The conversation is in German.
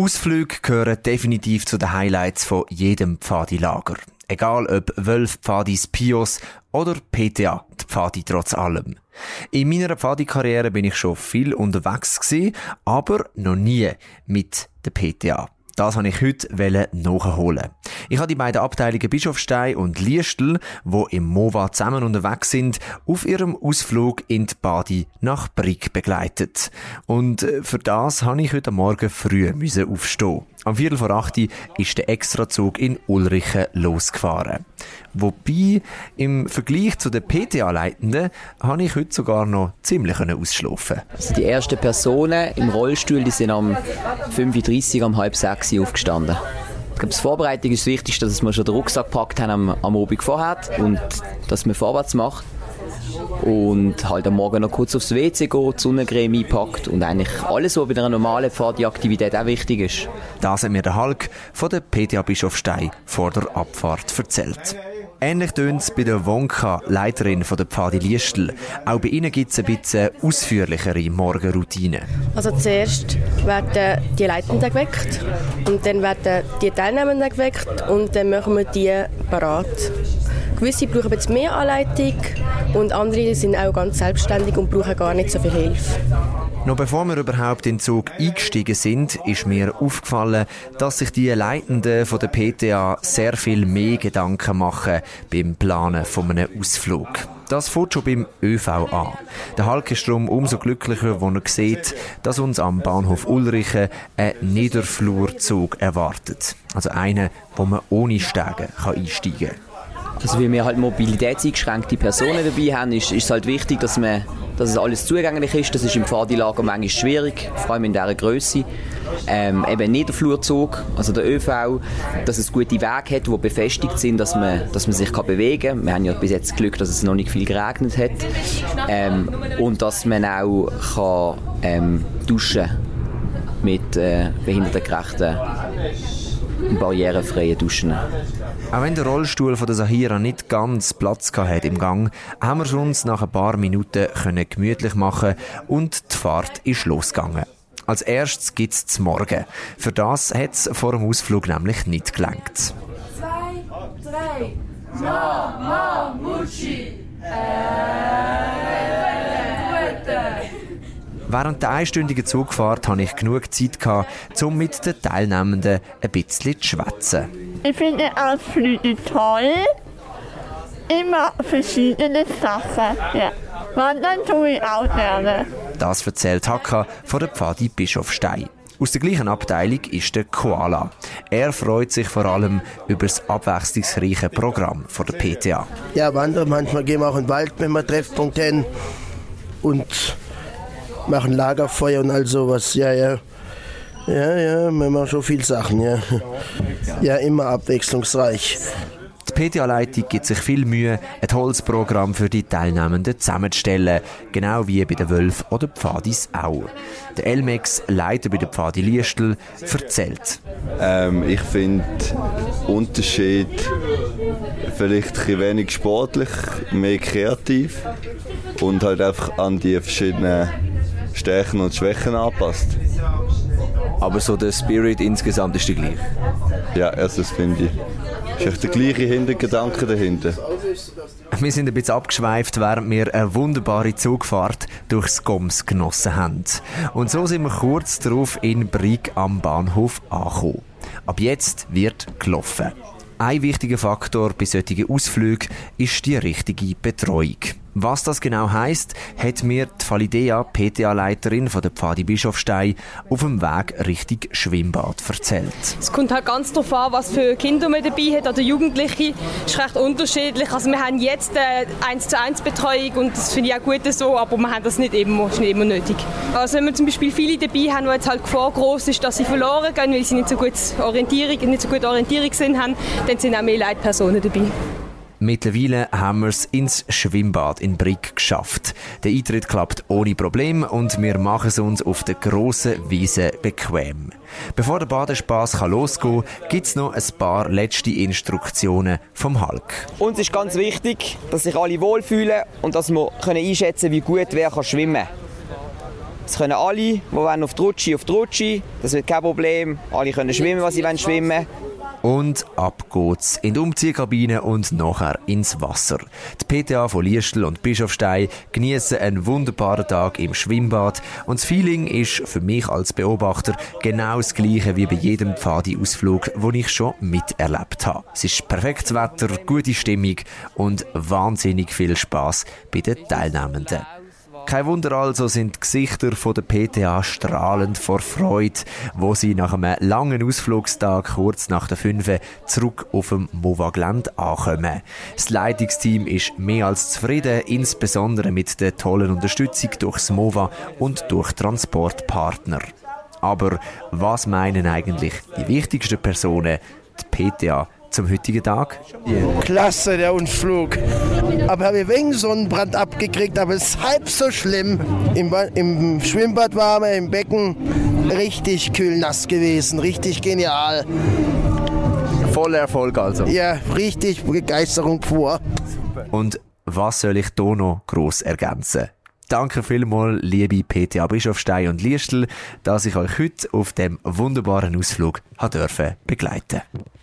Ausflüge gehören definitiv zu den Highlights von jedem Pfadilager. Egal ob Wölf, Pfadis, Pios oder PTA, die Pfadi trotz allem. In meiner Pfadi-Karriere bin ich schon viel unterwegs gewesen, aber noch nie mit der PTA. Das wollte ich heute nachholen. Ich habe die beiden Abteilungen Bischofstein und Liestl, wo im MOVA zusammen unterwegs sind, auf ihrem Ausflug in die Badi nach Brick begleitet. Und äh, für das habe ich heute Morgen früh aufstehen. Am Viertel vor acht ist der Extrazug in Ulrichen losgefahren. Wobei, im Vergleich zu den PTA-Leitenden, habe ich heute sogar noch ziemlich ausschlafen also Die ersten Personen im Rollstuhl die sind am 35, um halb sechs aufgestanden. Ich glaube, die Vorbereitung ist das Wichtigste, dass wir schon den Rucksack gepackt haben am, am Abend vorher und dass man vorwärts macht und halt am Morgen noch kurz aufs WC geht, die Sonnencreme einpackt und eigentlich alles, was bei einer normalen Fahrtaktivität auch wichtig ist. Das hat mir der Hulk von der PTA Bischofstein vor der Abfahrt erzählt. Ähnlich tönt es bei der Wonka, Leiterin von der Pfadi Liestl. Auch bei ihnen gibt es ein bisschen ausführlichere Morgenroutine. Also zuerst werden die Leitenden geweckt und dann werden die Teilnehmenden geweckt und dann machen wir die parat. Gewisse brauchen jetzt mehr Anleitung und andere sind auch ganz selbstständig und brauchen gar nicht so viel Hilfe. Noch bevor wir überhaupt in den Zug eingestiegen sind, ist mir aufgefallen, dass sich die Leitenden von der PTA sehr viel mehr Gedanken machen beim Planen von einem Ausflug. Das fängt schon beim ÖV an. Der Hulk ist darum umso glücklicher, wenn er sieht, dass uns am Bahnhof Ulrichen ein Niederflurzug erwartet. Also einer, wo man ohne Steigen einsteigen kann. Also weil wir halt mobilitätseingeschränkte Personen dabei haben, ist, ist es halt wichtig, dass, man, dass es alles zugänglich ist. Das ist im Pfadilager manchmal schwierig, vor allem in dieser Größe. Ähm, eben nicht der Flurzug, also der ÖV, dass es gute Wege hat, die befestigt sind, dass man, dass man sich kann bewegen kann. Wir haben ja bis jetzt Glück, dass es noch nicht viel geregnet hat. Ähm, und dass man auch kann, ähm, duschen mit äh, behindertengerechten barrierefreien Duschen. Auch wenn der Rollstuhl von der Sahira nicht ganz Platz hatte im Gang, haben wir uns nach ein paar Minuten können gemütlich machen und die Fahrt ist losgegangen. Als erstes gibt es zum Morgen. Für das hat es vor dem Ausflug nämlich nicht gelangt. Zwei, drei, Mama, Mucci, Während der einstündigen Zugfahrt hatte ich genug Zeit, um mit den Teilnehmenden ein bisschen zu schwätzen. Ich finde Ausflüge toll. Immer verschiedene Sachen. Ja. Wandern tue ich auch gerne. Das erzählt Haka von der Pfadi Bischofstein. Aus der gleichen Abteilung ist der Koala. Er freut sich vor allem über das abwechslungsreiche Programm von der PTA. Ja, wandern. Manchmal gehen wir auch in den Wald, wenn wir Treffpunkte haben. Und machen Lagerfeuer und all sowas. Ja, ja. Ja, ja, wir machen schon viele Sachen, ja. Ja, immer abwechslungsreich. Die PTA-Leitung gibt sich viel Mühe, ein Holzprogramm für die Teilnehmenden zusammenzustellen, genau wie bei den Wölfen oder Pfadis auch. Der Elmex, Leiter bei der Pfadi Liestl, erzählt. Ähm, ich finde Unterschied vielleicht ein wenig sportlich, mehr kreativ und halt einfach an die verschiedenen Stärken und Schwächen anpasst. Aber so der Spirit insgesamt ist der gleiche? Ja, also das finde ich. Ist echt der gleiche Hintergedanke dahinter. Wir sind ein bisschen abgeschweift, während wir eine wunderbare Zugfahrt durchs Goms genossen haben. Und so sind wir kurz darauf in Brig am Bahnhof angekommen. Ab jetzt wird gelaufen. Ein wichtiger Faktor bei solchen Ausflügen ist die richtige Betreuung. Was das genau heißt, hat mir die Falidea, PTA-Leiterin von der Pfadi Bischofstein, auf dem Weg Richtung Schwimmbad erzählt. Es kommt halt ganz darauf an, was für Kinder man dabei hat oder Jugendliche. Das ist recht unterschiedlich. Also wir haben jetzt eine 1 zu 1 Betreuung und das finde ich auch gut so, aber wir haben das nicht immer, nicht immer nötig. Also wenn wir zum Beispiel viele dabei haben, wo jetzt halt Gefahr groß ist, dass sie verloren gehen, weil sie nicht so gut Orientierung, nicht so gut Orientierungssinn haben, dann sind auch mehr Leitpersonen dabei. Mittlerweile haben wir es ins Schwimmbad in Brick geschafft. Der Eintritt klappt ohne Problem und wir machen es uns auf der grossen Wiese bequem. Bevor der Badespaß losgehen kann, gibt es noch ein paar letzte Instruktionen vom Hulk. Uns ist ganz wichtig, dass sich alle wohlfühlen und dass wir einschätzen können, wie gut wer schwimmen kann. Es können alle, die auf die Rutsche, auf die Rutsche. Das wird kein Problem. Alle können schwimmen, was sie wollen schwimmen. Und ab geht's in die Umziehkabine und nachher ins Wasser. Die PTA von Liestl und Bischofstein genießen einen wunderbaren Tag im Schwimmbad und das Feeling ist für mich als Beobachter genau das gleiche wie bei jedem Pfadi-Ausflug, den ich schon miterlebt habe. Es ist perfektes Wetter, gute Stimmung und wahnsinnig viel Spaß bei den Teilnehmenden. Kein Wunder also sind die Gesichter der PTA strahlend vor Freude, wo sie nach einem langen Ausflugstag kurz nach der 5 zurück auf dem MOVA-Gelände ankommen. Das Leitungsteam ist mehr als zufrieden, insbesondere mit der tollen Unterstützung durchs MOVA und durch Transportpartner. Aber was meinen eigentlich die wichtigsten Personen, die PTA, zum heutigen Tag? Yeah. Klasse, der Unflug. Aber habe ich wegen Sonnenbrand abgekriegt, aber es ist halb so schlimm. Im, Im, Schwimmbad war wir, im Becken richtig kühl nass gewesen, richtig genial. Voller Erfolg also. Ja, richtig Begeisterung pur. Und was soll ich hier noch gross ergänzen? Danke vielmals, liebe PTA Bischofstein und Liestl, dass ich euch heute auf dem wunderbaren Ausflug begleiten durfte.